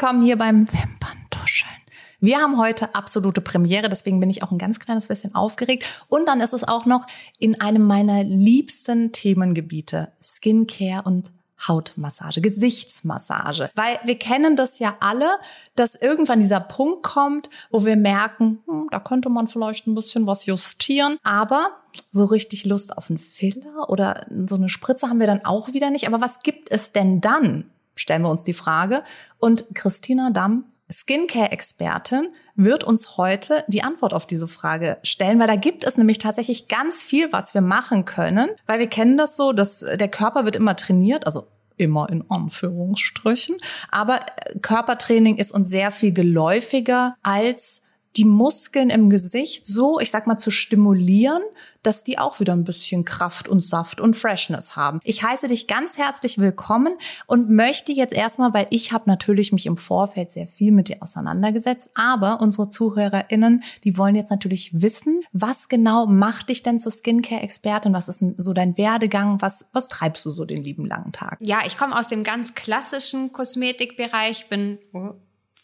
Willkommen hier beim Wimperntuscheln. Wir haben heute absolute Premiere, deswegen bin ich auch ein ganz kleines bisschen aufgeregt. Und dann ist es auch noch in einem meiner liebsten Themengebiete, Skincare und Hautmassage, Gesichtsmassage. Weil wir kennen das ja alle, dass irgendwann dieser Punkt kommt, wo wir merken, hm, da könnte man vielleicht ein bisschen was justieren. Aber so richtig Lust auf einen Filler oder so eine Spritze haben wir dann auch wieder nicht. Aber was gibt es denn dann? Stellen wir uns die Frage. Und Christina Damm Skincare-Expertin wird uns heute die Antwort auf diese Frage stellen, weil da gibt es nämlich tatsächlich ganz viel, was wir machen können, weil wir kennen das so, dass der Körper wird immer trainiert, also immer in Anführungsstrichen, aber Körpertraining ist uns sehr viel geläufiger als die Muskeln im Gesicht so, ich sag mal, zu stimulieren, dass die auch wieder ein bisschen Kraft und Saft und Freshness haben. Ich heiße dich ganz herzlich willkommen und möchte jetzt erstmal, weil ich habe natürlich mich im Vorfeld sehr viel mit dir auseinandergesetzt, aber unsere ZuhörerInnen, die wollen jetzt natürlich wissen, was genau macht dich denn zur Skincare-Expertin? Was ist so dein Werdegang? Was, was treibst du so den lieben langen Tag? Ja, ich komme aus dem ganz klassischen Kosmetikbereich, bin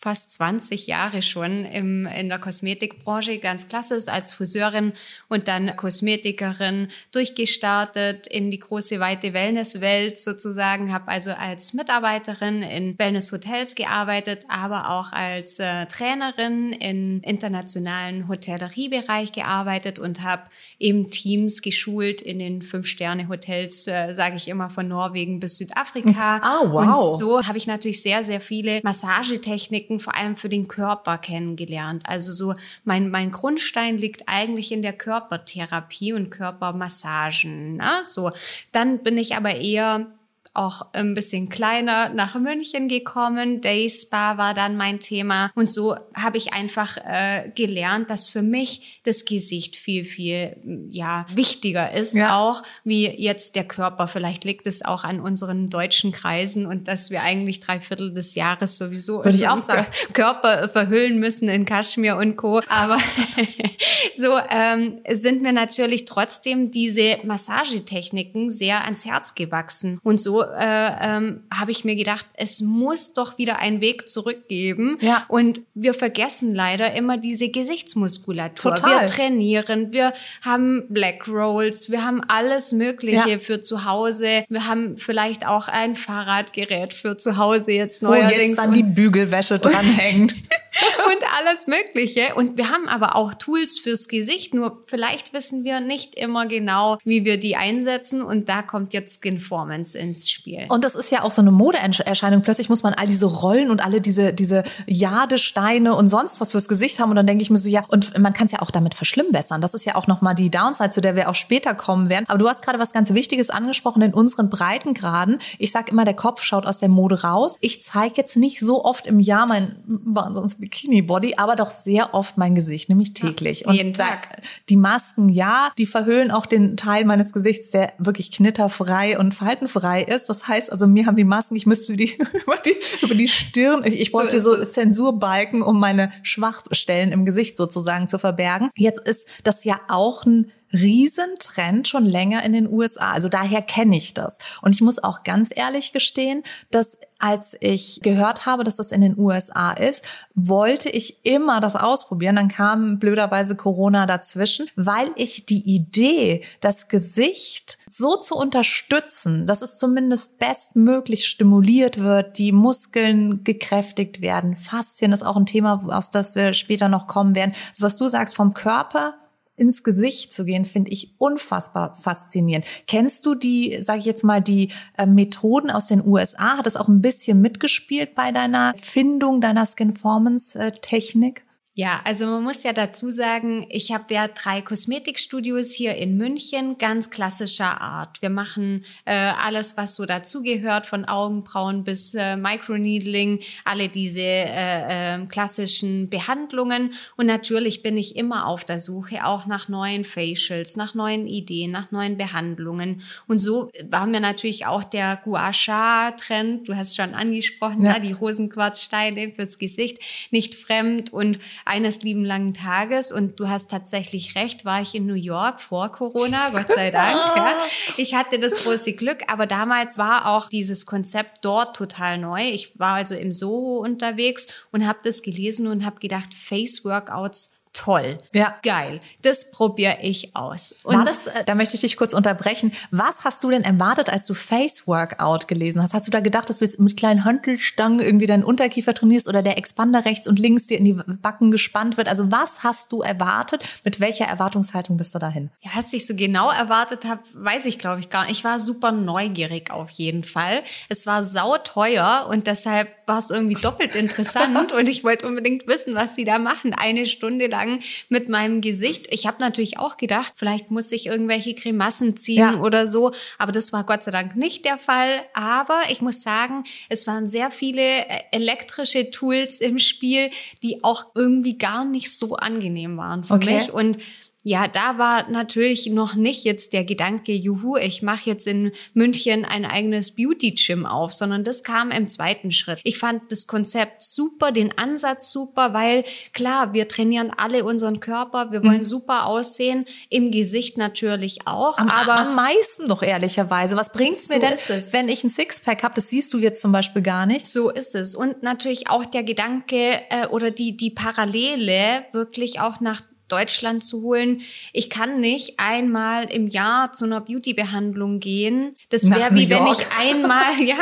fast 20 Jahre schon im, in der Kosmetikbranche, ganz klassisch als Friseurin und dann Kosmetikerin durchgestartet in die große weite Wellnesswelt sozusagen, habe also als Mitarbeiterin in Wellnesshotels gearbeitet, aber auch als äh, Trainerin im internationalen Hotelleriebereich gearbeitet und habe eben Teams geschult in den Fünf-Sterne-Hotels, äh, sage ich immer, von Norwegen bis Südafrika. Ah, wow. Und so habe ich natürlich sehr, sehr viele Massagetechniken Techniken vor allem für den Körper kennengelernt. Also so mein, mein Grundstein liegt eigentlich in der Körpertherapie und Körpermassagen. Ne? So, dann bin ich aber eher auch ein bisschen kleiner nach München gekommen. Day Spa war dann mein Thema. Und so habe ich einfach äh, gelernt, dass für mich das Gesicht viel, viel ja, wichtiger ist, ja. auch wie jetzt der Körper. Vielleicht liegt es auch an unseren deutschen Kreisen und dass wir eigentlich drei Viertel des Jahres sowieso Würde ich auch sagen. Körper verhüllen müssen in Kaschmir und Co. Aber so ähm, sind mir natürlich trotzdem diese Massagetechniken sehr ans Herz gewachsen. Und so äh, ähm, habe ich mir gedacht, es muss doch wieder einen Weg zurückgeben. Ja. Und wir vergessen leider immer diese Gesichtsmuskulatur. Total. Wir trainieren, wir haben Black Rolls, wir haben alles Mögliche ja. für zu Hause. Wir haben vielleicht auch ein Fahrradgerät für zu Hause jetzt neuerdings. Wo jetzt dann die Bügelwäsche dranhängt. und alles Mögliche. Und wir haben aber auch Tools fürs Gesicht, nur vielleicht wissen wir nicht immer genau, wie wir die einsetzen. Und da kommt jetzt Skinformance ins Spiel. Und das ist ja auch so eine Modeerscheinung. Plötzlich muss man all diese Rollen und alle diese, diese Jadesteine und sonst was fürs Gesicht haben. Und dann denke ich mir so, ja, und man kann es ja auch damit verschlimmbessern. Das ist ja auch nochmal die Downside, zu der wir auch später kommen werden. Aber du hast gerade was ganz Wichtiges angesprochen in unseren Breitengraden. Ich sag immer, der Kopf schaut aus der Mode raus. Ich zeige jetzt nicht so oft im Jahr mein wahnsinns Bikini-Body, aber doch sehr oft mein Gesicht, nämlich täglich. Ja, jeden Tag. Da, die Masken, ja, die verhüllen auch den Teil meines Gesichts, der wirklich knitterfrei und faltenfrei ist. Das heißt also, mir haben die Masken, ich müsste die über die, über die Stirn, ich, ich so bräuchte so Zensurbalken, um meine Schwachstellen im Gesicht sozusagen zu verbergen. Jetzt ist das ja auch ein Riesentrend schon länger in den USA. Also daher kenne ich das. Und ich muss auch ganz ehrlich gestehen, dass als ich gehört habe, dass das in den USA ist, wollte ich immer das ausprobieren. Dann kam blöderweise Corona dazwischen, weil ich die Idee, das Gesicht so zu unterstützen, dass es zumindest bestmöglich stimuliert wird, die Muskeln gekräftigt werden. Faszien ist auch ein Thema, aus das wir später noch kommen werden. Also was du sagst vom Körper ins Gesicht zu gehen, finde ich unfassbar faszinierend. Kennst du die, sage ich jetzt mal, die äh, Methoden aus den USA? Hat das auch ein bisschen mitgespielt bei deiner Findung deiner Skinformance-Technik? Ja, also man muss ja dazu sagen, ich habe ja drei Kosmetikstudios hier in München, ganz klassischer Art. Wir machen äh, alles, was so dazugehört, von Augenbrauen bis äh, Microneedling, alle diese äh, äh, klassischen Behandlungen. Und natürlich bin ich immer auf der Suche auch nach neuen Facials, nach neuen Ideen, nach neuen Behandlungen. Und so war mir natürlich auch der Gua Sha-Trend, du hast schon angesprochen, ja. ja die Rosenquarzsteine fürs Gesicht, nicht fremd und eines lieben langen Tages und du hast tatsächlich recht, war ich in New York vor Corona, Gott sei Dank. ja. Ich hatte das große Glück, aber damals war auch dieses Konzept dort total neu. Ich war also im Soho unterwegs und habe das gelesen und habe gedacht, Face Workouts toll. Ja. Geil. Das probiere ich aus. Und War das, äh, da möchte ich dich kurz unterbrechen. Was hast du denn erwartet, als du Face Workout gelesen hast? Hast du da gedacht, dass du jetzt mit kleinen Handelstangen irgendwie deinen Unterkiefer trainierst oder der Expander rechts und links dir in die Backen gespannt wird? Also was hast du erwartet? Mit welcher Erwartungshaltung bist du dahin? Ja, was ich so genau erwartet habe, weiß ich glaube ich gar nicht. Ich war super neugierig auf jeden Fall. Es war sauteuer und deshalb war es irgendwie doppelt interessant und ich wollte unbedingt wissen, was sie da machen. Eine Stunde lang mit meinem Gesicht. Ich habe natürlich auch gedacht, vielleicht muss ich irgendwelche Grimassen ziehen ja. oder so, aber das war Gott sei Dank nicht der Fall. Aber ich muss sagen, es waren sehr viele äh, elektrische Tools im Spiel, die auch irgendwie gar nicht so angenehm waren für okay. mich und ja, da war natürlich noch nicht jetzt der Gedanke, juhu, ich mache jetzt in München ein eigenes Beauty-Gym auf, sondern das kam im zweiten Schritt. Ich fand das Konzept super, den Ansatz super, weil klar, wir trainieren alle unseren Körper, wir wollen mhm. super aussehen, im Gesicht natürlich auch. Am, aber am meisten doch ehrlicherweise. Was bringt so mir denn, wenn ich ein Sixpack habe? Das siehst du jetzt zum Beispiel gar nicht. So ist es. Und natürlich auch der Gedanke äh, oder die, die Parallele wirklich auch nach Deutschland zu holen. Ich kann nicht einmal im Jahr zu einer Beauty-Behandlung gehen. Das wäre wie wenn ich einmal, ja,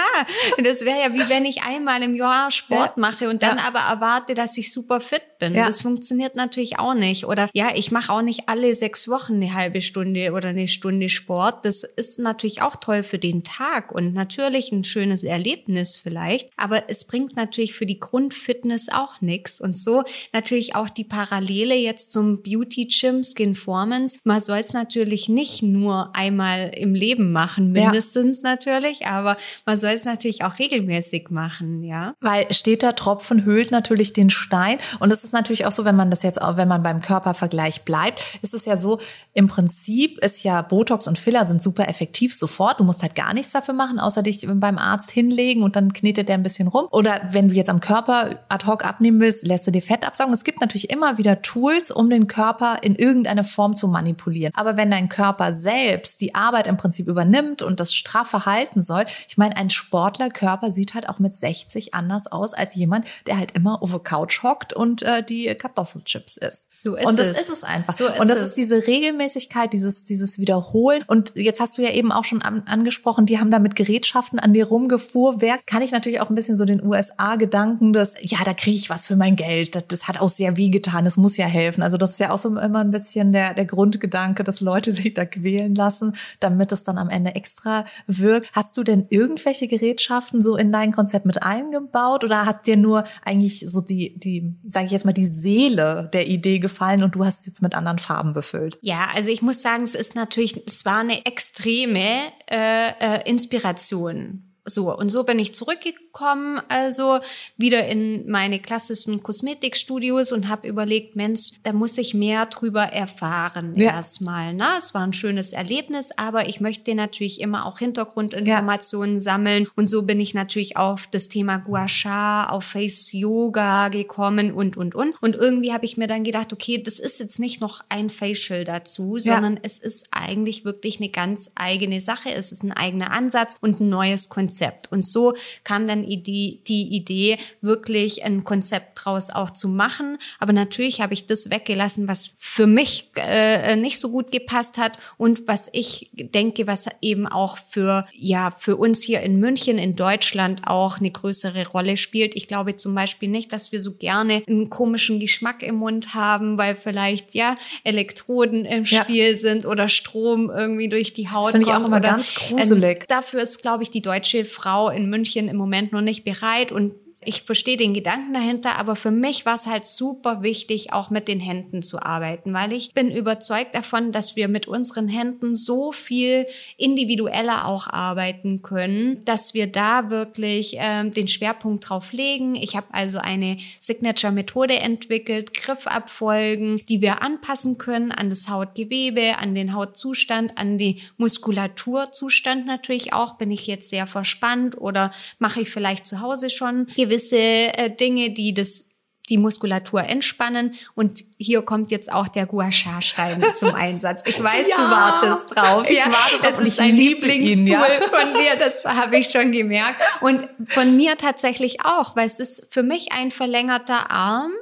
das wäre ja wie wenn ich einmal im Jahr Sport ja. mache und dann ja. aber erwarte, dass ich super fit bin. Ja. Das funktioniert natürlich auch nicht. Oder ja, ich mache auch nicht alle sechs Wochen eine halbe Stunde oder eine Stunde Sport. Das ist natürlich auch toll für den Tag und natürlich ein schönes Erlebnis vielleicht. Aber es bringt natürlich für die Grundfitness auch nichts. Und so natürlich auch die Parallele jetzt zum Beauty Gym Skinformance. Man soll es natürlich nicht nur einmal im Leben machen, mindestens ja. natürlich, aber man soll es natürlich auch regelmäßig machen, ja. Weil steter Tropfen höhlt natürlich den Stein und es ist natürlich auch so, wenn man das jetzt auch, wenn man beim Körpervergleich bleibt, ist es ja so, im Prinzip ist ja Botox und Filler sind super effektiv sofort. Du musst halt gar nichts dafür machen, außer dich beim Arzt hinlegen und dann knetet der ein bisschen rum. Oder wenn du jetzt am Körper ad hoc abnehmen willst, lässt du dir Fett absaugen. Es gibt natürlich immer wieder Tools, um den den Körper in irgendeine Form zu manipulieren. Aber wenn dein Körper selbst die Arbeit im Prinzip übernimmt und das straffe halten soll, ich meine, ein Sportlerkörper sieht halt auch mit 60 anders aus als jemand, der halt immer auf der Couch hockt und äh, die Kartoffelchips isst. So ist und das es. ist es einfach. So ist und das es. ist diese Regelmäßigkeit, dieses, dieses Wiederholen. Und jetzt hast du ja eben auch schon an, angesprochen, die haben da mit Gerätschaften an dir rumgefuhrwerk. Kann ich natürlich auch ein bisschen so den USA-Gedanken, dass, ja, da kriege ich was für mein Geld. Das, das hat auch sehr weh getan. Das muss ja helfen. Also das ist ja auch so immer ein bisschen der, der Grundgedanke, dass Leute sich da quälen lassen, damit es dann am Ende extra wirkt. Hast du denn irgendwelche Gerätschaften so in dein Konzept mit eingebaut oder hat dir nur eigentlich so die, die, sage ich jetzt mal, die Seele der Idee gefallen und du hast es jetzt mit anderen Farben befüllt? Ja, also ich muss sagen, es ist natürlich, es war eine extreme äh, äh, Inspiration so, und so bin ich zurückgekommen, also wieder in meine klassischen Kosmetikstudios und habe überlegt, Mensch, da muss ich mehr drüber erfahren ja. erstmal. Ne? Es war ein schönes Erlebnis, aber ich möchte natürlich immer auch Hintergrundinformationen ja. sammeln. Und so bin ich natürlich auf das Thema Gua Sha, auf Face Yoga gekommen und, und, und. Und irgendwie habe ich mir dann gedacht, okay, das ist jetzt nicht noch ein Facial dazu, sondern ja. es ist eigentlich wirklich eine ganz eigene Sache. Es ist ein eigener Ansatz und ein neues Konzept. Konzept. Und so kam dann die, die Idee, wirklich ein Konzept draus auch zu machen. Aber natürlich habe ich das weggelassen, was für mich äh, nicht so gut gepasst hat und was ich denke, was eben auch für, ja, für uns hier in München, in Deutschland auch eine größere Rolle spielt. Ich glaube zum Beispiel nicht, dass wir so gerne einen komischen Geschmack im Mund haben, weil vielleicht, ja, Elektroden im Spiel ja. sind oder Strom irgendwie durch die Haut. Das finde ich auch immer ganz gruselig. Ähm, dafür ist, glaube ich, die deutsche Frau in München im Moment noch nicht bereit und ich verstehe den Gedanken dahinter, aber für mich war es halt super wichtig, auch mit den Händen zu arbeiten, weil ich bin überzeugt davon, dass wir mit unseren Händen so viel individueller auch arbeiten können, dass wir da wirklich ähm, den Schwerpunkt drauf legen. Ich habe also eine Signature-Methode entwickelt, Griffabfolgen, die wir anpassen können an das Hautgewebe, an den Hautzustand, an die Muskulaturzustand natürlich auch. Bin ich jetzt sehr verspannt oder mache ich vielleicht zu Hause schon gewisse äh, Dinge, die das die Muskulatur entspannen. Und hier kommt jetzt auch der Gua Sha Stein zum Einsatz. Ich weiß, ja, du wartest drauf. Ich ja, warte drauf. Das ist ein Lieblingstool ja. von dir. Das habe ich schon gemerkt. Und von mir tatsächlich auch, weil es ist für mich ein verlängerter Arm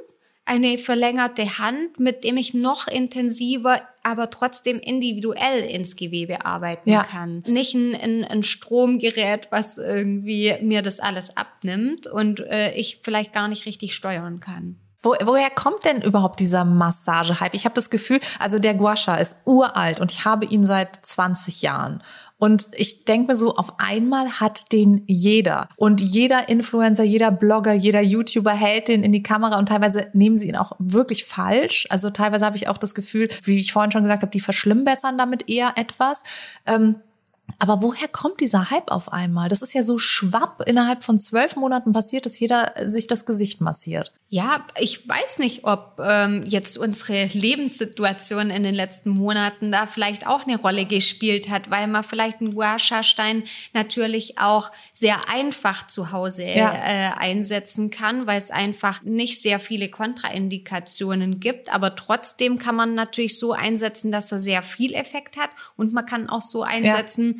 eine verlängerte Hand, mit dem ich noch intensiver, aber trotzdem individuell ins Gewebe arbeiten ja. kann. Nicht ein, ein, ein, Stromgerät, was irgendwie mir das alles abnimmt und äh, ich vielleicht gar nicht richtig steuern kann. Wo, woher kommt denn überhaupt dieser Massagehype? Ich habe das Gefühl, also der Guasha ist uralt und ich habe ihn seit 20 Jahren. Und ich denke mir so, auf einmal hat den jeder. Und jeder Influencer, jeder Blogger, jeder YouTuber hält den in die Kamera und teilweise nehmen sie ihn auch wirklich falsch. Also teilweise habe ich auch das Gefühl, wie ich vorhin schon gesagt habe, die verschlimmbessern damit eher etwas. Ähm, aber woher kommt dieser Hype auf einmal? Das ist ja so schwapp. Innerhalb von zwölf Monaten passiert, dass jeder sich das Gesicht massiert. Ja, ich weiß nicht, ob ähm, jetzt unsere Lebenssituation in den letzten Monaten da vielleicht auch eine Rolle gespielt hat, weil man vielleicht einen Guasha-Stein natürlich auch sehr einfach zu Hause ja. äh, einsetzen kann, weil es einfach nicht sehr viele Kontraindikationen gibt. Aber trotzdem kann man natürlich so einsetzen, dass er sehr viel Effekt hat und man kann auch so einsetzen, ja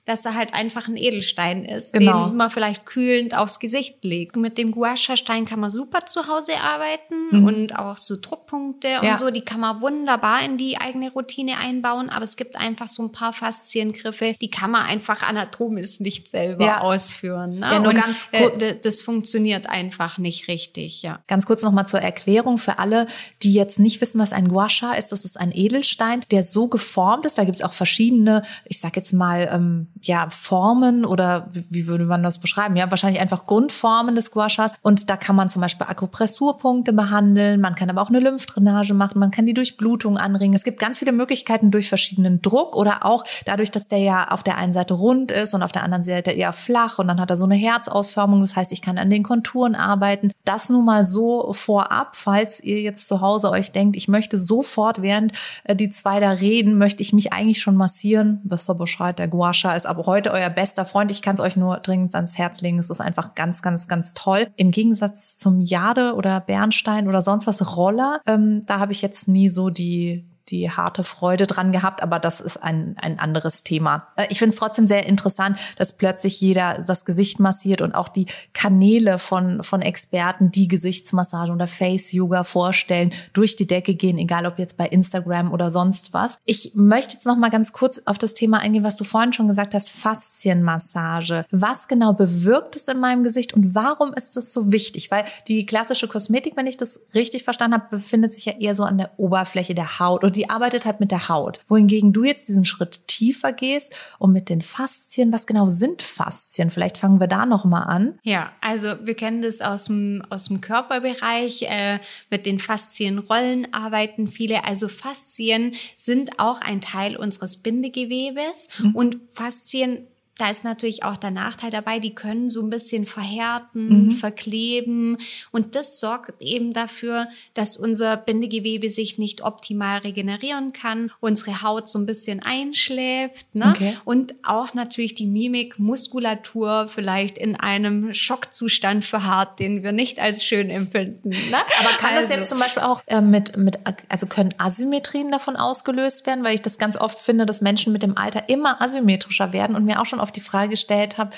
dass er halt einfach ein Edelstein ist, genau. den man vielleicht kühlend aufs Gesicht legt. Mit dem Guasha-Stein kann man super zu Hause arbeiten mhm. und auch so Druckpunkte ja. und so, die kann man wunderbar in die eigene Routine einbauen, aber es gibt einfach so ein paar Fasziengriffe, die kann man einfach anatomisch nicht selber ja. ausführen. Ne? Ja, nur und, ganz äh, das funktioniert einfach nicht richtig, ja. Ganz kurz nochmal zur Erklärung für alle, die jetzt nicht wissen, was ein Guasha ist. Das ist ein Edelstein, der so geformt ist. Da gibt es auch verschiedene, ich sag jetzt mal, ähm, ja, Formen oder wie würde man das beschreiben? Ja, wahrscheinlich einfach Grundformen des Guashas. Und da kann man zum Beispiel Akupressurpunkte behandeln. Man kann aber auch eine Lymphdrainage machen. Man kann die Durchblutung anregen. Es gibt ganz viele Möglichkeiten durch verschiedenen Druck oder auch dadurch, dass der ja auf der einen Seite rund ist und auf der anderen Seite eher flach und dann hat er so eine Herzausformung. Das heißt, ich kann an den Konturen arbeiten. Das nun mal so vorab, falls ihr jetzt zu Hause euch denkt, ich möchte sofort, während äh, die zwei da reden, möchte ich mich eigentlich schon massieren. Wisst ihr Bescheid, der Guasha ist ab heute euer bester Freund. Ich kann es euch nur dringend ans Herz legen. Es ist einfach ganz, ganz, ganz toll. Im Gegensatz zum Jade oder Bernstein oder sonst was Roller, ähm, da habe ich jetzt nie so die die harte Freude dran gehabt, aber das ist ein, ein anderes Thema. Äh, ich finde es trotzdem sehr interessant, dass plötzlich jeder das Gesicht massiert und auch die Kanäle von, von Experten, die Gesichtsmassage oder Face-Yoga vorstellen, durch die Decke gehen, egal ob jetzt bei Instagram oder sonst was. Ich möchte jetzt noch mal ganz kurz auf das Thema eingehen, was du vorhin schon gesagt hast, Faszienmassage. Was genau bewirkt es in meinem Gesicht und warum ist es so wichtig? Weil die klassische Kosmetik, wenn ich das richtig verstanden habe, befindet sich ja eher so an der Oberfläche der Haut und die arbeitet halt mit der Haut. Wohingegen du jetzt diesen Schritt tiefer gehst und mit den Faszien, was genau sind Faszien? Vielleicht fangen wir da noch mal an. Ja, also wir kennen das aus dem, aus dem Körperbereich. Äh, mit den Faszienrollen arbeiten viele. Also Faszien sind auch ein Teil unseres Bindegewebes mhm. und Faszien da ist natürlich auch der Nachteil dabei, die können so ein bisschen verhärten, mhm. verkleben und das sorgt eben dafür, dass unser Bindegewebe sich nicht optimal regenerieren kann, unsere Haut so ein bisschen einschläft ne? Okay. und auch natürlich die Mimikmuskulatur vielleicht in einem Schockzustand verharrt, den wir nicht als schön empfinden. Ne? Aber kann also. das jetzt zum Beispiel auch äh, mit, mit, also können Asymmetrien davon ausgelöst werden, weil ich das ganz oft finde, dass Menschen mit dem Alter immer asymmetrischer werden und mir auch schon auf die Frage gestellt habe,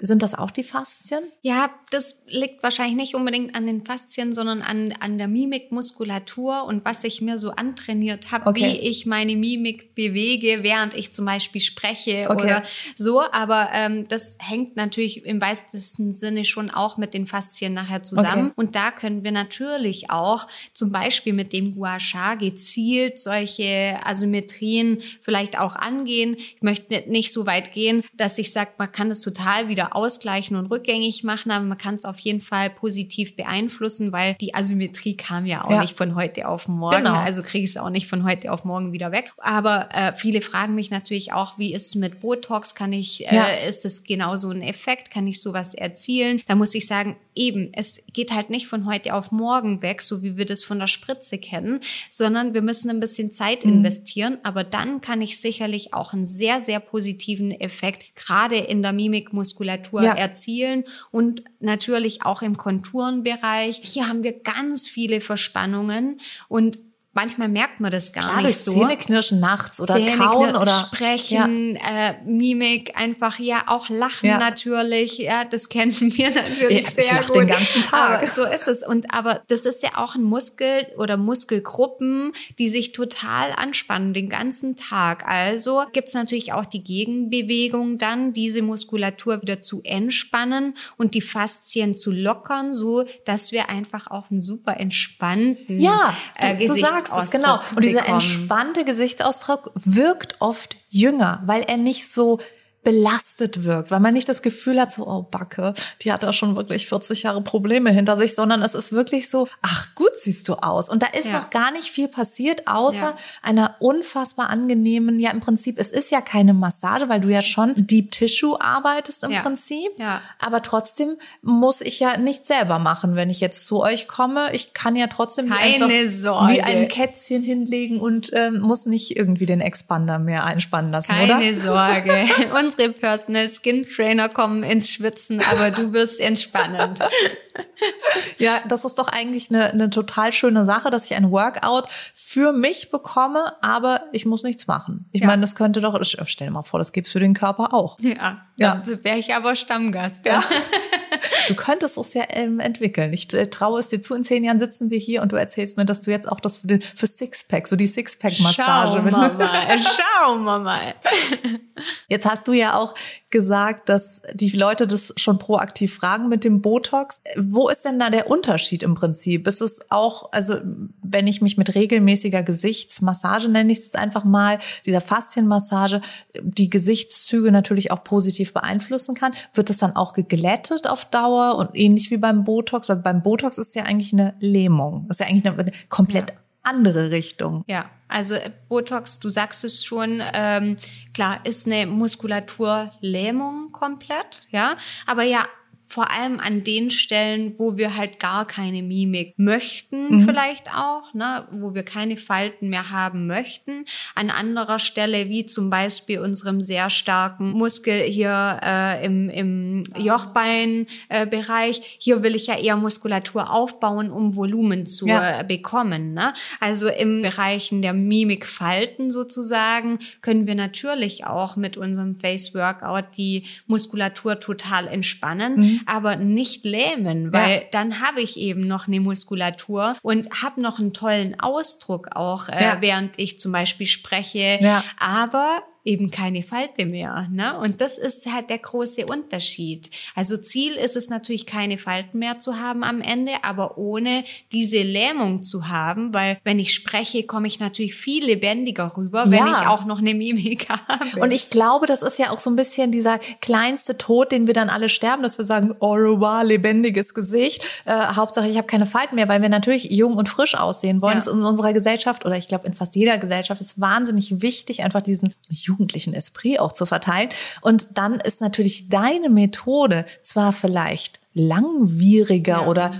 sind das auch die Faszien? Ja, das liegt wahrscheinlich nicht unbedingt an den Faszien, sondern an, an der Mimikmuskulatur und was ich mir so antrainiert habe, okay. wie ich meine Mimik bewege, während ich zum Beispiel spreche okay. oder so. Aber ähm, das hängt natürlich im weitesten Sinne schon auch mit den Faszien nachher zusammen. Okay. Und da können wir natürlich auch zum Beispiel mit dem Gua Sha gezielt solche Asymmetrien vielleicht auch angehen. Ich möchte nicht so weit gehen, dass ich sage, man kann es total wieder ausgleichen und rückgängig machen, aber man kann es auf jeden Fall positiv beeinflussen, weil die Asymmetrie kam ja auch ja. nicht von heute auf morgen. Genau. Also kriege ich es auch nicht von heute auf morgen wieder weg. Aber äh, viele fragen mich natürlich auch, wie ist es mit Botox? Kann ich, äh, ja. ist es genau so ein Effekt? Kann ich sowas erzielen? Da muss ich sagen, eben, es geht halt nicht von heute auf morgen weg, so wie wir das von der Spritze kennen, sondern wir müssen ein bisschen Zeit mhm. investieren. Aber dann kann ich sicherlich auch einen sehr, sehr positiven Effekt gerade in der Mimikmuskulatur Muskulatur ja. erzielen und natürlich auch im Konturenbereich. Hier haben wir ganz viele Verspannungen und manchmal merkt man das gar Klar, nicht so. Zähne knirschen nachts oder Zähne kauen oder sprechen, ja. äh, Mimik, einfach ja auch lachen ja. natürlich. Ja, das kennen wir natürlich ja, sehr ich lach gut. den ganzen Tag. Aber so ist es. Und aber das ist ja auch ein Muskel oder Muskelgruppen, die sich total anspannen den ganzen Tag. Also gibt's natürlich auch die Gegenbewegung dann, diese Muskulatur wieder zu entspannen und die Faszien zu lockern, so dass wir einfach auch einen super entspannten ja, äh, Gesichts sagst es, genau. Und dieser entspannte Gesichtsausdruck wirkt oft jünger, weil er nicht so belastet wirkt, weil man nicht das Gefühl hat, so, oh Backe, die hat da schon wirklich 40 Jahre Probleme hinter sich, sondern es ist wirklich so, ach gut siehst du aus. Und da ist ja. noch gar nicht viel passiert, außer ja. einer unfassbar angenehmen, ja im Prinzip, es ist ja keine Massage, weil du ja schon Deep Tissue arbeitest im ja. Prinzip. Ja. Aber trotzdem muss ich ja nicht selber machen, wenn ich jetzt zu euch komme. Ich kann ja trotzdem keine einfach Sorge. wie ein Kätzchen hinlegen und ähm, muss nicht irgendwie den Expander mehr einspannen lassen, keine oder? Keine Sorge. unsere Personal Skin Trainer kommen ins Schwitzen, aber du wirst entspannen. ja, das ist doch eigentlich eine, eine total schöne Sache, dass ich ein Workout für mich bekomme, aber ich muss nichts machen. Ich ja. meine, das könnte doch, stell dir mal vor, das gibt's für den Körper auch. Ja, ja. wäre ich aber Stammgast. Ja. Du könntest es ja ähm, entwickeln. Ich äh, traue es dir zu, in zehn Jahren sitzen wir hier und du erzählst mir, dass du jetzt auch das für, den, für Sixpack, so die Sixpack-Massage. Schauen wir mal, schauen wir mal. Jetzt hast du ja auch gesagt, dass die Leute das schon proaktiv fragen mit dem Botox. Wo ist denn da der Unterschied im Prinzip? Ist es auch, also wenn ich mich mit regelmäßiger Gesichtsmassage nenne ich es einfach mal, dieser Faszienmassage, die Gesichtszüge natürlich auch positiv beeinflussen kann, wird es dann auch geglättet auf Dauer und ähnlich wie beim Botox? Weil beim Botox ist ja eigentlich eine Lähmung. Das ist ja eigentlich eine komplett ja andere Richtung. Ja, also Botox, du sagst es schon, ähm, klar, ist eine Muskulaturlähmung komplett, ja, aber ja vor allem an den Stellen, wo wir halt gar keine Mimik möchten, mhm. vielleicht auch, ne, wo wir keine Falten mehr haben möchten. An anderer Stelle, wie zum Beispiel unserem sehr starken Muskel hier äh, im, im Jochbeinbereich, äh, hier will ich ja eher Muskulatur aufbauen, um Volumen zu ja. äh, bekommen. Ne? Also im Bereichen der Mimikfalten sozusagen können wir natürlich auch mit unserem Face Workout die Muskulatur total entspannen. Mhm aber nicht lähmen, weil ja. dann habe ich eben noch eine Muskulatur und habe noch einen tollen Ausdruck auch, äh, ja. während ich zum Beispiel spreche. Ja. Aber eben keine Falte mehr. Ne? Und das ist halt der große Unterschied. Also Ziel ist es natürlich, keine Falten mehr zu haben am Ende, aber ohne diese Lähmung zu haben, weil wenn ich spreche, komme ich natürlich viel lebendiger rüber, wenn ja. ich auch noch eine Mimik habe. Und ich glaube, das ist ja auch so ein bisschen dieser kleinste Tod, den wir dann alle sterben, dass wir sagen, oh, wow, lebendiges Gesicht. Äh, Hauptsache, ich habe keine Falten mehr, weil wir natürlich jung und frisch aussehen wollen. Ja. Das ist in unserer Gesellschaft oder ich glaube in fast jeder Gesellschaft ist wahnsinnig wichtig, einfach diesen jugendlichen Esprit auch zu verteilen. Und dann ist natürlich deine Methode zwar vielleicht langwieriger ja. oder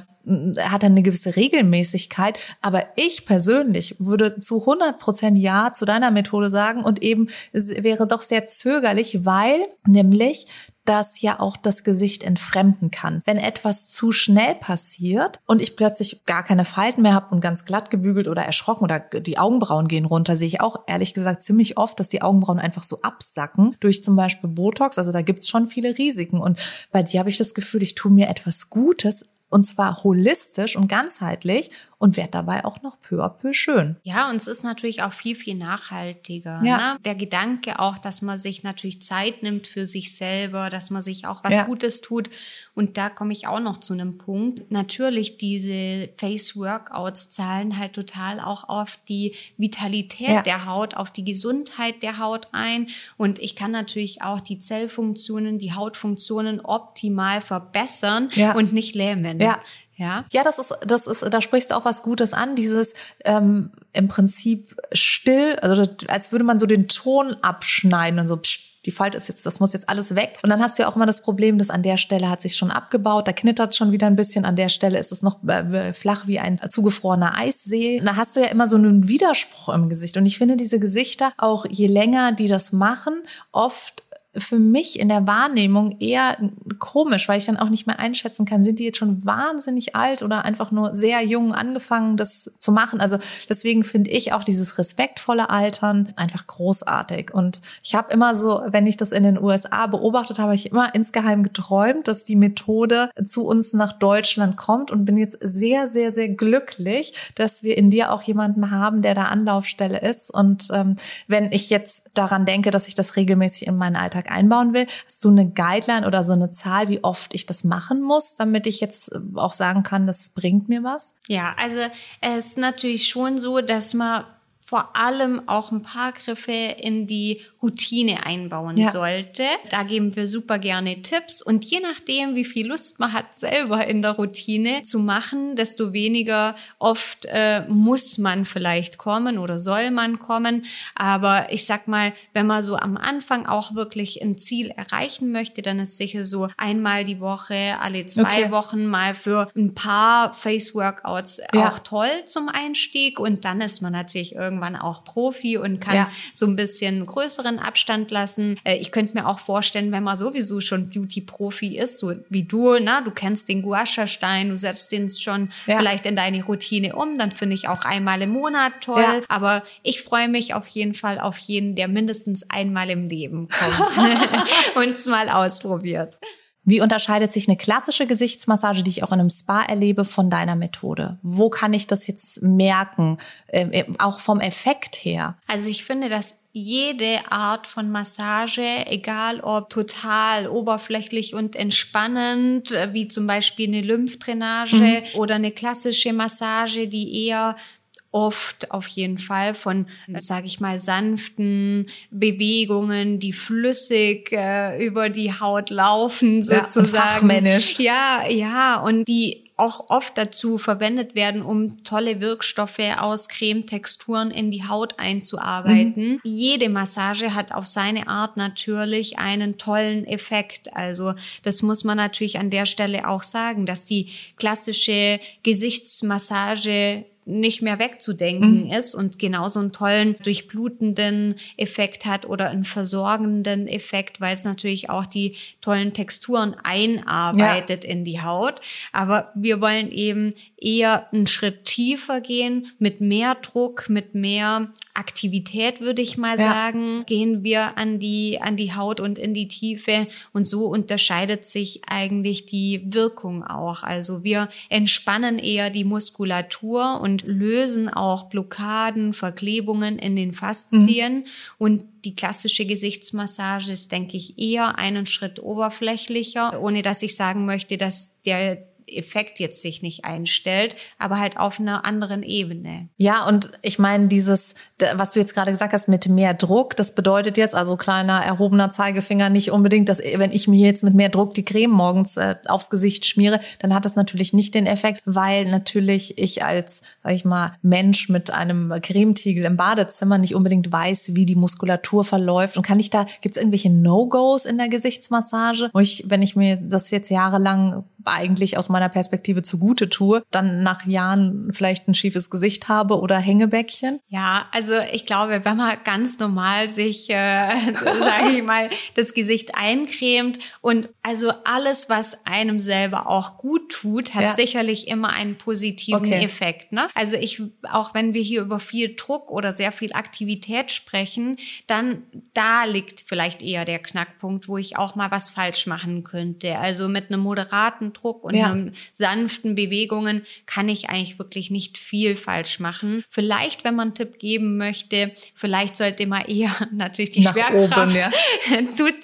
hat eine gewisse Regelmäßigkeit. Aber ich persönlich würde zu 100 Prozent Ja zu deiner Methode sagen und eben wäre doch sehr zögerlich, weil nämlich das ja auch das Gesicht entfremden kann. Wenn etwas zu schnell passiert und ich plötzlich gar keine Falten mehr habe und ganz glatt gebügelt oder erschrocken oder die Augenbrauen gehen runter, sehe ich auch ehrlich gesagt ziemlich oft, dass die Augenbrauen einfach so absacken durch zum Beispiel Botox. Also da gibt's schon viele Risiken. Und bei dir habe ich das Gefühl, ich tue mir etwas Gutes, und zwar holistisch und ganzheitlich und werde dabei auch noch peu à peu schön. Ja, und es ist natürlich auch viel, viel nachhaltiger. Ja. Ne? Der Gedanke auch, dass man sich natürlich Zeit nimmt für sich selber, dass man sich auch was ja. Gutes tut. Und da komme ich auch noch zu einem Punkt. Natürlich, diese Face-Workouts zahlen halt total auch auf die Vitalität ja. der Haut, auf die Gesundheit der Haut ein. Und ich kann natürlich auch die Zellfunktionen, die Hautfunktionen optimal verbessern ja. und nicht lähmen. Ja. Ja, ja, das ist, das ist, da sprichst du auch was Gutes an. Dieses ähm, im Prinzip still, also als würde man so den Ton abschneiden und so. Psch, die Falte ist jetzt, das muss jetzt alles weg. Und dann hast du ja auch immer das Problem, dass an der Stelle hat sich schon abgebaut, da knittert schon wieder ein bisschen, an der Stelle ist es noch äh, flach wie ein zugefrorener Eissee. Und da hast du ja immer so einen Widerspruch im Gesicht. Und ich finde diese Gesichter auch, je länger die das machen, oft für mich in der Wahrnehmung eher komisch, weil ich dann auch nicht mehr einschätzen kann, sind die jetzt schon wahnsinnig alt oder einfach nur sehr jung angefangen, das zu machen. Also deswegen finde ich auch dieses respektvolle Altern einfach großartig. Und ich habe immer so, wenn ich das in den USA beobachtet habe, ich immer insgeheim geträumt, dass die Methode zu uns nach Deutschland kommt und bin jetzt sehr, sehr, sehr glücklich, dass wir in dir auch jemanden haben, der da Anlaufstelle ist. Und ähm, wenn ich jetzt daran denke, dass ich das regelmäßig in meinen Alltag Alltag einbauen will. Hast du eine Guideline oder so eine Zahl, wie oft ich das machen muss, damit ich jetzt auch sagen kann, das bringt mir was? Ja, also es ist natürlich schon so, dass man vor allem auch ein paar Griffe in die Routine einbauen ja. sollte. Da geben wir super gerne Tipps und je nachdem, wie viel Lust man hat, selber in der Routine zu machen, desto weniger oft äh, muss man vielleicht kommen oder soll man kommen. Aber ich sag mal, wenn man so am Anfang auch wirklich ein Ziel erreichen möchte, dann ist sicher so einmal die Woche, alle zwei okay. Wochen mal für ein paar Face-Workouts ja. auch toll zum Einstieg und dann ist man natürlich irgendwann auch Profi und kann ja. so ein bisschen größere größeren Abstand lassen. Äh, ich könnte mir auch vorstellen, wenn man sowieso schon Beauty-Profi ist, so wie du, na, du kennst den Guasha-Stein, du setzt den schon ja. vielleicht in deine Routine um, dann finde ich auch einmal im Monat toll. Ja. Aber ich freue mich auf jeden Fall auf jeden, der mindestens einmal im Leben kommt und es mal ausprobiert. Wie unterscheidet sich eine klassische Gesichtsmassage, die ich auch in einem Spa erlebe, von deiner Methode? Wo kann ich das jetzt merken, äh, auch vom Effekt her? Also ich finde, dass jede Art von Massage, egal ob total oberflächlich und entspannend, äh, wie zum Beispiel eine Lymphdrainage mhm. oder eine klassische Massage, die eher oft auf jeden Fall von, sage ich mal, sanften Bewegungen, die flüssig äh, über die Haut laufen, sozusagen. Ja, fachmännisch. Ja, ja, und die auch oft dazu verwendet werden, um tolle Wirkstoffe aus Cremetexturen in die Haut einzuarbeiten. Mhm. Jede Massage hat auf seine Art natürlich einen tollen Effekt. Also das muss man natürlich an der Stelle auch sagen, dass die klassische Gesichtsmassage nicht mehr wegzudenken mhm. ist und genauso einen tollen durchblutenden Effekt hat oder einen versorgenden Effekt, weil es natürlich auch die tollen Texturen einarbeitet ja. in die Haut. Aber wir wollen eben eher einen Schritt tiefer gehen, mit mehr Druck, mit mehr Aktivität, würde ich mal ja. sagen, gehen wir an die, an die Haut und in die Tiefe. Und so unterscheidet sich eigentlich die Wirkung auch. Also wir entspannen eher die Muskulatur und lösen auch Blockaden, Verklebungen in den Faszien. Mhm. Und die klassische Gesichtsmassage ist, denke ich, eher einen Schritt oberflächlicher, ohne dass ich sagen möchte, dass der Effekt jetzt sich nicht einstellt, aber halt auf einer anderen Ebene. Ja, und ich meine, dieses, was du jetzt gerade gesagt hast, mit mehr Druck, das bedeutet jetzt, also kleiner erhobener Zeigefinger, nicht unbedingt, dass wenn ich mir jetzt mit mehr Druck die Creme morgens äh, aufs Gesicht schmiere, dann hat das natürlich nicht den Effekt, weil natürlich ich als, sag ich mal, Mensch mit einem Cremetiegel im Badezimmer nicht unbedingt weiß, wie die Muskulatur verläuft. Und kann ich da, gibt es irgendwelche No-Gos in der Gesichtsmassage, wo ich, wenn ich mir das jetzt jahrelang eigentlich aus meiner Perspektive zugute tue, dann nach Jahren vielleicht ein schiefes Gesicht habe oder Hängebäckchen? Ja, also ich glaube, wenn man ganz normal sich, äh, sage ich mal, das Gesicht eincremt und also alles, was einem selber auch gut tut, hat ja. sicherlich immer einen positiven okay. Effekt. Ne? Also ich, auch wenn wir hier über viel Druck oder sehr viel Aktivität sprechen, dann da liegt vielleicht eher der Knackpunkt, wo ich auch mal was falsch machen könnte. Also mit einem moderaten Druck und ja. Sanften Bewegungen kann ich eigentlich wirklich nicht viel falsch machen. Vielleicht, wenn man einen Tipp geben möchte, vielleicht sollte man eher natürlich die Nach Schwerkraft oben, ja. tut,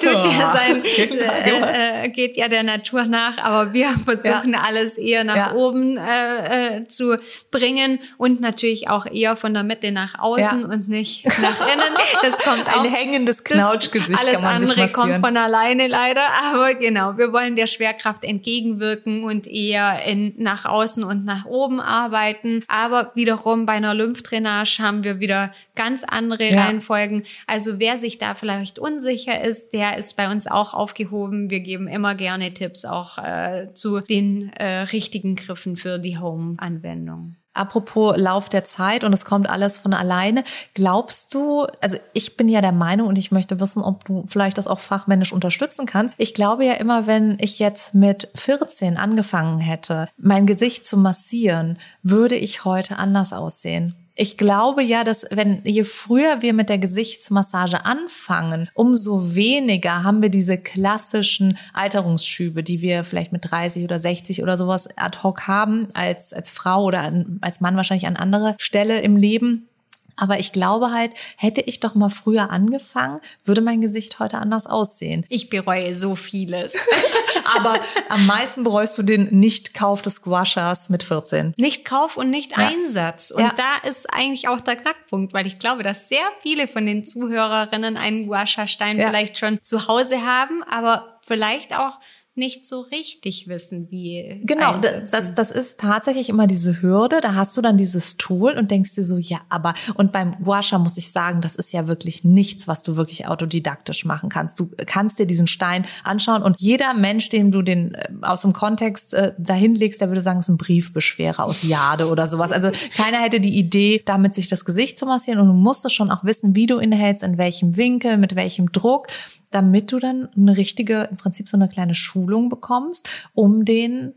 tut oh, ja sein, äh, äh, geht ja der Natur nach, aber wir versuchen ja. alles eher nach ja. oben äh, äh, zu bringen und natürlich auch eher von der Mitte nach außen und nicht nach innen. Das kommt auch. Ein hängendes Knautschgesicht. Alles andere kommt von alleine leider, aber genau, wir wollen der Schwerkraft entgegenwirken und eher in, nach außen und nach oben arbeiten. Aber wiederum bei einer Lymphdrainage haben wir wieder ganz andere ja. Reihenfolgen. Also wer sich da vielleicht unsicher ist, der ist bei uns auch aufgehoben. Wir geben immer gerne Tipps auch äh, zu den äh, richtigen Griffen für die Home-Anwendung. Apropos Lauf der Zeit und es kommt alles von alleine. Glaubst du, also ich bin ja der Meinung und ich möchte wissen, ob du vielleicht das auch fachmännisch unterstützen kannst. Ich glaube ja immer, wenn ich jetzt mit 14 angefangen hätte, mein Gesicht zu massieren, würde ich heute anders aussehen ich glaube ja, dass wenn je früher wir mit der Gesichtsmassage anfangen, umso weniger haben wir diese klassischen Alterungsschübe, die wir vielleicht mit 30 oder 60 oder sowas ad hoc haben als als Frau oder als Mann wahrscheinlich an anderer Stelle im Leben. Aber ich glaube halt, hätte ich doch mal früher angefangen, würde mein Gesicht heute anders aussehen. Ich bereue so vieles. Aber am meisten bereust du den Nicht-Kauf des Guashas mit 14. Nicht-Kauf und Nicht-Einsatz. Ja. Und ja. da ist eigentlich auch der Knackpunkt, weil ich glaube, dass sehr viele von den Zuhörerinnen einen Guasha-Stein ja. vielleicht schon zu Hause haben, aber vielleicht auch nicht so richtig wissen, wie. Genau, das, das ist tatsächlich immer diese Hürde. Da hast du dann dieses Tool und denkst dir so, ja, aber, und beim Guasha muss ich sagen, das ist ja wirklich nichts, was du wirklich autodidaktisch machen kannst. Du kannst dir diesen Stein anschauen und jeder Mensch, dem du den äh, aus dem Kontext äh, dahin legst, der würde sagen, es ist ein Briefbeschwerer aus Jade oder sowas. Also keiner hätte die Idee, damit sich das Gesicht zu massieren und du musst es schon auch wissen, wie du inhältst, in welchem Winkel, mit welchem Druck damit du dann eine richtige, im Prinzip so eine kleine Schulung bekommst, um den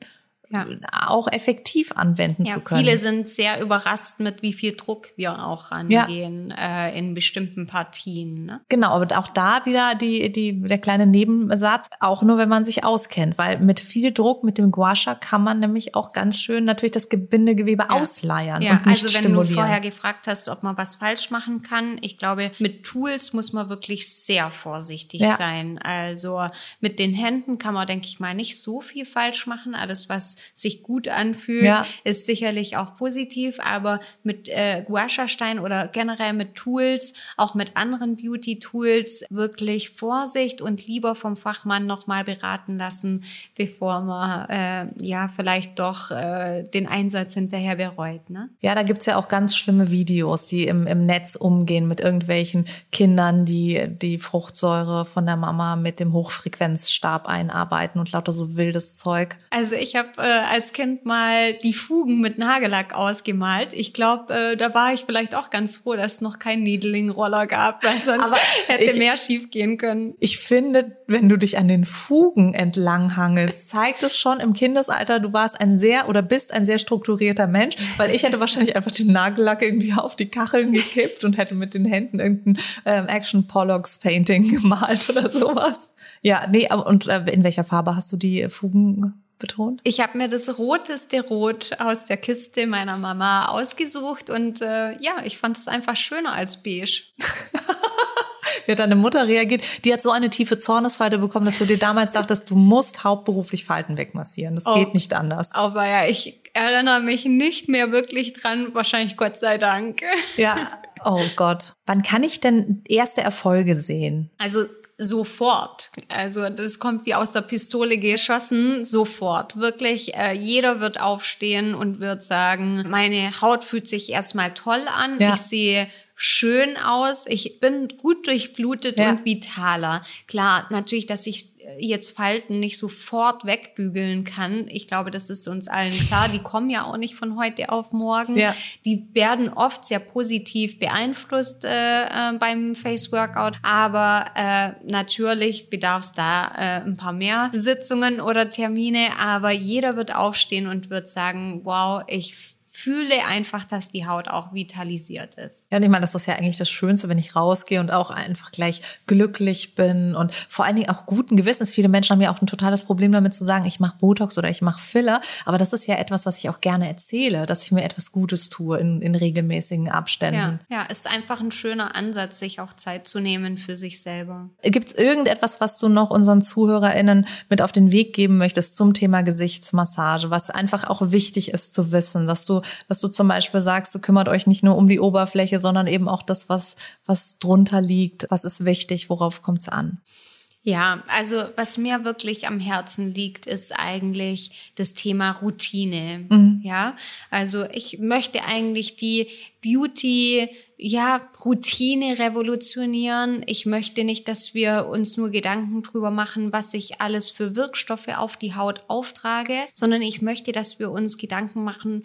ja. auch effektiv anwenden ja, zu können. Viele sind sehr überrascht mit, wie viel Druck wir auch rangehen ja. äh, in bestimmten Partien. Ne? Genau, aber auch da wieder die, die, der kleine Nebensatz, auch nur wenn man sich auskennt, weil mit viel Druck, mit dem Guasha kann man nämlich auch ganz schön natürlich das Gebindegewebe ja. ausleiern. Ja, und nicht also wenn du vorher gefragt hast, ob man was falsch machen kann, ich glaube, mit Tools muss man wirklich sehr vorsichtig sein. Also mit den Händen kann man, denke ich mal, nicht so viel falsch machen. Alles, was sich gut anfühlt, ja. ist sicherlich auch positiv, aber mit äh, Guasha-Stein oder generell mit Tools, auch mit anderen Beauty-Tools, wirklich Vorsicht und lieber vom Fachmann nochmal beraten lassen, bevor man äh, ja vielleicht doch äh, den Einsatz hinterher bereut. Ne? Ja, da gibt's ja auch ganz schlimme Videos, die im, im Netz umgehen mit irgendwelchen Kindern, die die Fruchtsäure von der Mama mit dem Hochfrequenzstab einarbeiten und lauter so wildes Zeug. Also ich habe äh, als Kind mal die Fugen mit Nagellack ausgemalt. Ich glaube, äh, da war ich vielleicht auch ganz froh, dass es noch keinen Needling-Roller gab, weil sonst Aber hätte ich, mehr schief gehen können. Ich finde, wenn du dich an den Fugen entlanghangelst, zeigt es schon im Kindesalter, du warst ein sehr oder bist ein sehr strukturierter Mensch, weil ich hätte wahrscheinlich einfach den Nagellack irgendwie auf die Kacheln gekippt und hätte mit den Händen irgendein ähm, Action Pollocks Painting gemalt oder sowas. Ja, nee, und äh, in welcher Farbe hast du die Fugen betont? Ich habe mir das roteste Rot aus der Kiste meiner Mama ausgesucht und äh, ja, ich fand es einfach schöner als beige. Wie hat deine Mutter reagiert? Die hat so eine tiefe Zornesfalte bekommen, dass du dir damals dachtest, du musst hauptberuflich Falten wegmassieren. Das oh, geht nicht anders. Aber ja, ich erinnere mich nicht mehr wirklich dran. Wahrscheinlich Gott sei Dank. Ja. Oh Gott. Wann kann ich denn erste Erfolge sehen? Also sofort. Also das kommt wie aus der Pistole geschossen, sofort. Wirklich, äh, jeder wird aufstehen und wird sagen, meine Haut fühlt sich erstmal toll an, ja. ich sehe schön aus, ich bin gut durchblutet ja. und vitaler. Klar, natürlich, dass ich jetzt Falten nicht sofort wegbügeln kann. Ich glaube, das ist uns allen klar. Die kommen ja auch nicht von heute auf morgen. Ja. Die werden oft sehr positiv beeinflusst äh, äh, beim Face Workout. Aber äh, natürlich bedarf es da äh, ein paar mehr Sitzungen oder Termine. Aber jeder wird aufstehen und wird sagen, wow, ich fühle einfach, dass die Haut auch vitalisiert ist. Ja, und ich meine, das ist ja eigentlich das Schönste, wenn ich rausgehe und auch einfach gleich glücklich bin und vor allen Dingen auch guten Gewissens. Viele Menschen haben ja auch ein totales Problem damit zu sagen, ich mache Botox oder ich mache Filler. Aber das ist ja etwas, was ich auch gerne erzähle, dass ich mir etwas Gutes tue in, in regelmäßigen Abständen. Ja, ja, ist einfach ein schöner Ansatz, sich auch Zeit zu nehmen für sich selber. Gibt es irgendetwas, was du noch unseren ZuhörerInnen mit auf den Weg geben möchtest zum Thema Gesichtsmassage, was einfach auch wichtig ist zu wissen, dass du dass du zum Beispiel sagst, du kümmert euch nicht nur um die Oberfläche, sondern eben auch das, was, was drunter liegt, was ist wichtig, worauf kommt es an? Ja, also was mir wirklich am Herzen liegt, ist eigentlich das Thema Routine. Mhm. Ja, also ich möchte eigentlich die Beauty, ja, Routine revolutionieren. Ich möchte nicht, dass wir uns nur Gedanken drüber machen, was ich alles für Wirkstoffe auf die Haut auftrage, sondern ich möchte, dass wir uns Gedanken machen,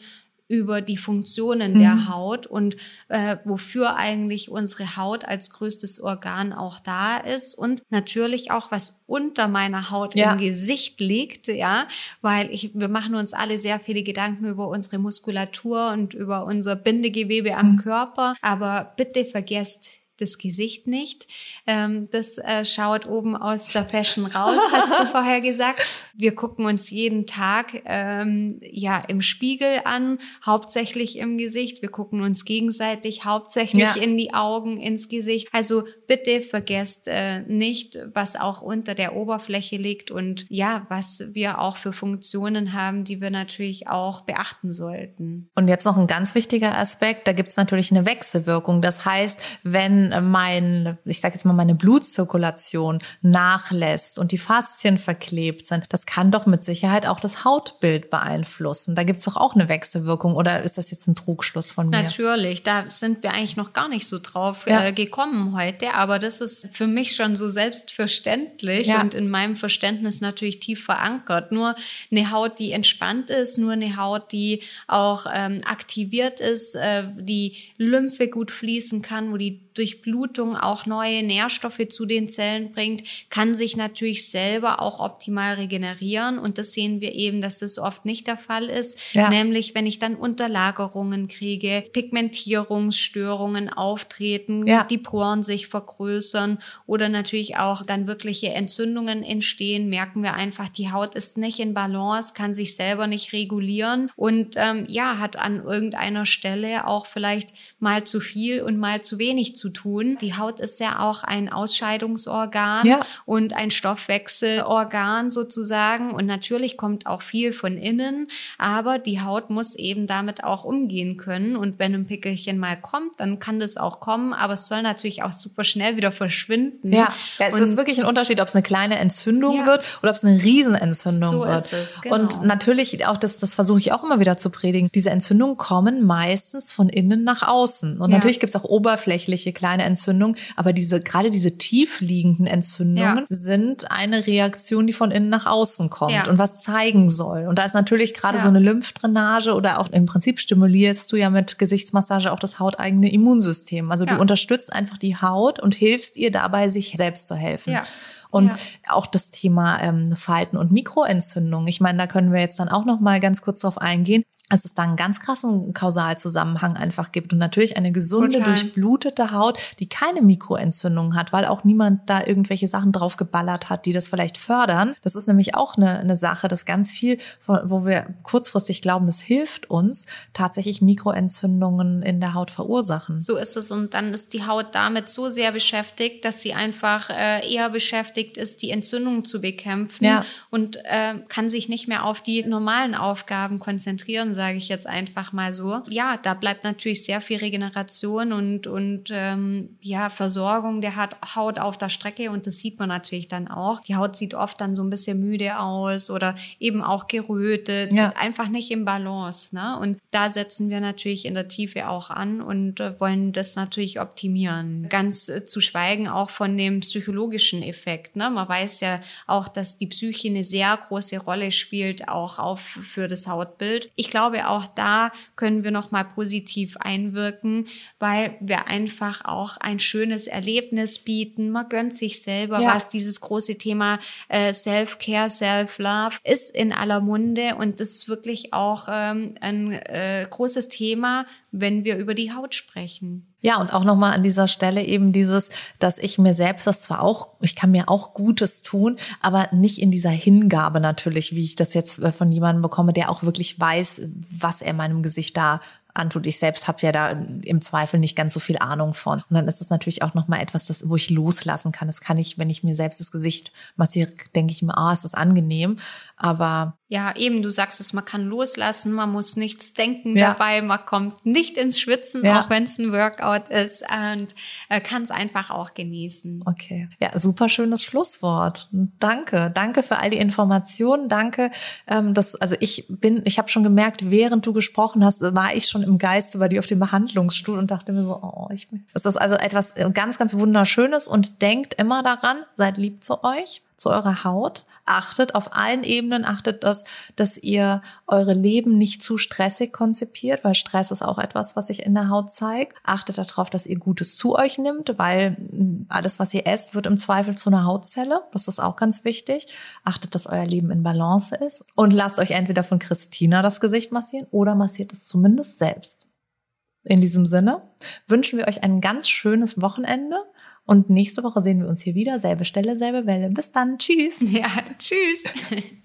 über die Funktionen mhm. der Haut und äh, wofür eigentlich unsere Haut als größtes Organ auch da ist und natürlich auch was unter meiner Haut ja. im Gesicht liegt, ja, weil ich, wir machen uns alle sehr viele Gedanken über unsere Muskulatur und über unser Bindegewebe am mhm. Körper, aber bitte vergesst das Gesicht nicht. Ähm, das äh, schaut oben aus der Fashion raus, hast du vorher gesagt. Wir gucken uns jeden Tag ähm, ja im Spiegel an, hauptsächlich im Gesicht. Wir gucken uns gegenseitig hauptsächlich ja. in die Augen, ins Gesicht. Also bitte vergesst äh, nicht, was auch unter der Oberfläche liegt und ja, was wir auch für Funktionen haben, die wir natürlich auch beachten sollten. Und jetzt noch ein ganz wichtiger Aspekt, da gibt es natürlich eine Wechselwirkung. Das heißt, wenn mein, ich sage jetzt mal, meine Blutzirkulation nachlässt und die Faszien verklebt sind, das kann doch mit Sicherheit auch das Hautbild beeinflussen. Da gibt es doch auch eine Wechselwirkung oder ist das jetzt ein Trugschluss von mir? Natürlich, da sind wir eigentlich noch gar nicht so drauf ja. äh, gekommen heute, aber das ist für mich schon so selbstverständlich ja. und in meinem Verständnis natürlich tief verankert. Nur eine Haut, die entspannt ist, nur eine Haut, die auch ähm, aktiviert ist, äh, die Lymphe gut fließen kann, wo die Durchblutung auch neue Nährstoffe zu den Zellen bringt, kann sich natürlich selber auch optimal regenerieren. Und das sehen wir eben, dass das oft nicht der Fall ist. Ja. Nämlich, wenn ich dann Unterlagerungen kriege, Pigmentierungsstörungen auftreten, ja. die Poren sich vergrößern oder natürlich auch dann wirkliche Entzündungen entstehen, merken wir einfach, die Haut ist nicht in Balance, kann sich selber nicht regulieren und ähm, ja, hat an irgendeiner Stelle auch vielleicht mal zu viel und mal zu wenig zu tun. Die Haut ist ja auch ein Ausscheidungsorgan ja. und ein Stoffwechselorgan sozusagen. Und natürlich kommt auch viel von innen, aber die Haut muss eben damit auch umgehen können. Und wenn ein Pickelchen mal kommt, dann kann das auch kommen, aber es soll natürlich auch super schnell wieder verschwinden. Ja, ja es und ist wirklich ein Unterschied, ob es eine kleine Entzündung ja. wird oder ob es eine Riesenentzündung so wird. Ist es, genau. Und natürlich auch, das, das versuche ich auch immer wieder zu predigen, diese Entzündungen kommen meistens von innen nach außen. Und natürlich gibt es auch oberflächliche kleine Entzündungen, aber diese, gerade diese tiefliegenden Entzündungen ja. sind eine Reaktion, die von innen nach außen kommt ja. und was zeigen soll. Und da ist natürlich gerade ja. so eine Lymphdrainage oder auch im Prinzip stimulierst du ja mit Gesichtsmassage auch das hauteigene Immunsystem. Also du unterstützt einfach die Haut und hilfst ihr dabei, sich selbst zu helfen. Und ja. auch das Thema ähm, Falten und Mikroentzündung. Ich meine, da können wir jetzt dann auch noch mal ganz kurz drauf eingehen dass es da einen ganz krassen Kausalzusammenhang einfach gibt und natürlich eine gesunde, Total. durchblutete Haut, die keine Mikroentzündung hat, weil auch niemand da irgendwelche Sachen drauf geballert hat, die das vielleicht fördern. Das ist nämlich auch eine, eine Sache, dass ganz viel, wo wir kurzfristig glauben, das hilft uns, tatsächlich Mikroentzündungen in der Haut verursachen. So ist es und dann ist die Haut damit so sehr beschäftigt, dass sie einfach äh, eher beschäftigt ist, die Entzündung zu bekämpfen ja. und äh, kann sich nicht mehr auf die normalen Aufgaben konzentrieren, sage ich jetzt einfach mal so. Ja, da bleibt natürlich sehr viel Regeneration und, und ähm, ja, Versorgung der Haut auf der Strecke und das sieht man natürlich dann auch. Die Haut sieht oft dann so ein bisschen müde aus oder eben auch gerötet, ja. einfach nicht im Balance. Ne? Und da setzen wir natürlich in der Tiefe auch an und äh, wollen das natürlich optimieren. Ganz äh, zu schweigen auch von dem psychologischen Effekt. Ne? Man weiß ja auch, dass die Psyche eine sehr große Rolle spielt, auch auf, für das Hautbild. Ich glaube, glaube, auch da können wir noch mal positiv einwirken, weil wir einfach auch ein schönes Erlebnis bieten. Man gönnt sich selber ja. was. Dieses große Thema äh, Self-Care, Self-Love ist in aller Munde und das ist wirklich auch ähm, ein äh, großes Thema, wenn wir über die Haut sprechen. Ja, und auch nochmal an dieser Stelle eben dieses, dass ich mir selbst das zwar auch, ich kann mir auch Gutes tun, aber nicht in dieser Hingabe natürlich, wie ich das jetzt äh, von jemandem bekomme, der auch wirklich weiß, was er meinem Gesicht da antut. Ich selbst habe ja da im Zweifel nicht ganz so viel Ahnung von. Und dann ist es natürlich auch nochmal etwas, das, wo ich loslassen kann. Das kann ich, wenn ich mir selbst das Gesicht massiere, denke ich mir, ah, es ist angenehm. Aber ja, eben, du sagst es, man kann loslassen, man muss nichts denken ja. dabei, man kommt nicht ins Schwitzen, ja. auch wenn es ein Workout ist und äh, kann es einfach auch genießen. Okay. Ja, super schönes Schlusswort. Danke. Danke für all die Informationen. Danke. Ähm, dass, also ich bin, ich habe schon gemerkt, während du gesprochen hast, war ich schon im Geiste bei dir auf dem Behandlungsstuhl und dachte mir so, oh, ich Das ist also etwas ganz, ganz Wunderschönes und denkt immer daran, seid lieb zu euch zu eurer Haut. Achtet auf allen Ebenen, achtet, dass, dass ihr eure Leben nicht zu stressig konzipiert, weil Stress ist auch etwas, was sich in der Haut zeigt. Achtet darauf, dass ihr Gutes zu euch nimmt, weil alles, was ihr esst, wird im Zweifel zu einer Hautzelle. Das ist auch ganz wichtig. Achtet, dass euer Leben in Balance ist und lasst euch entweder von Christina das Gesicht massieren oder massiert es zumindest selbst. In diesem Sinne wünschen wir euch ein ganz schönes Wochenende. Und nächste Woche sehen wir uns hier wieder. Selbe Stelle, selbe Welle. Bis dann. Tschüss. Ja, tschüss.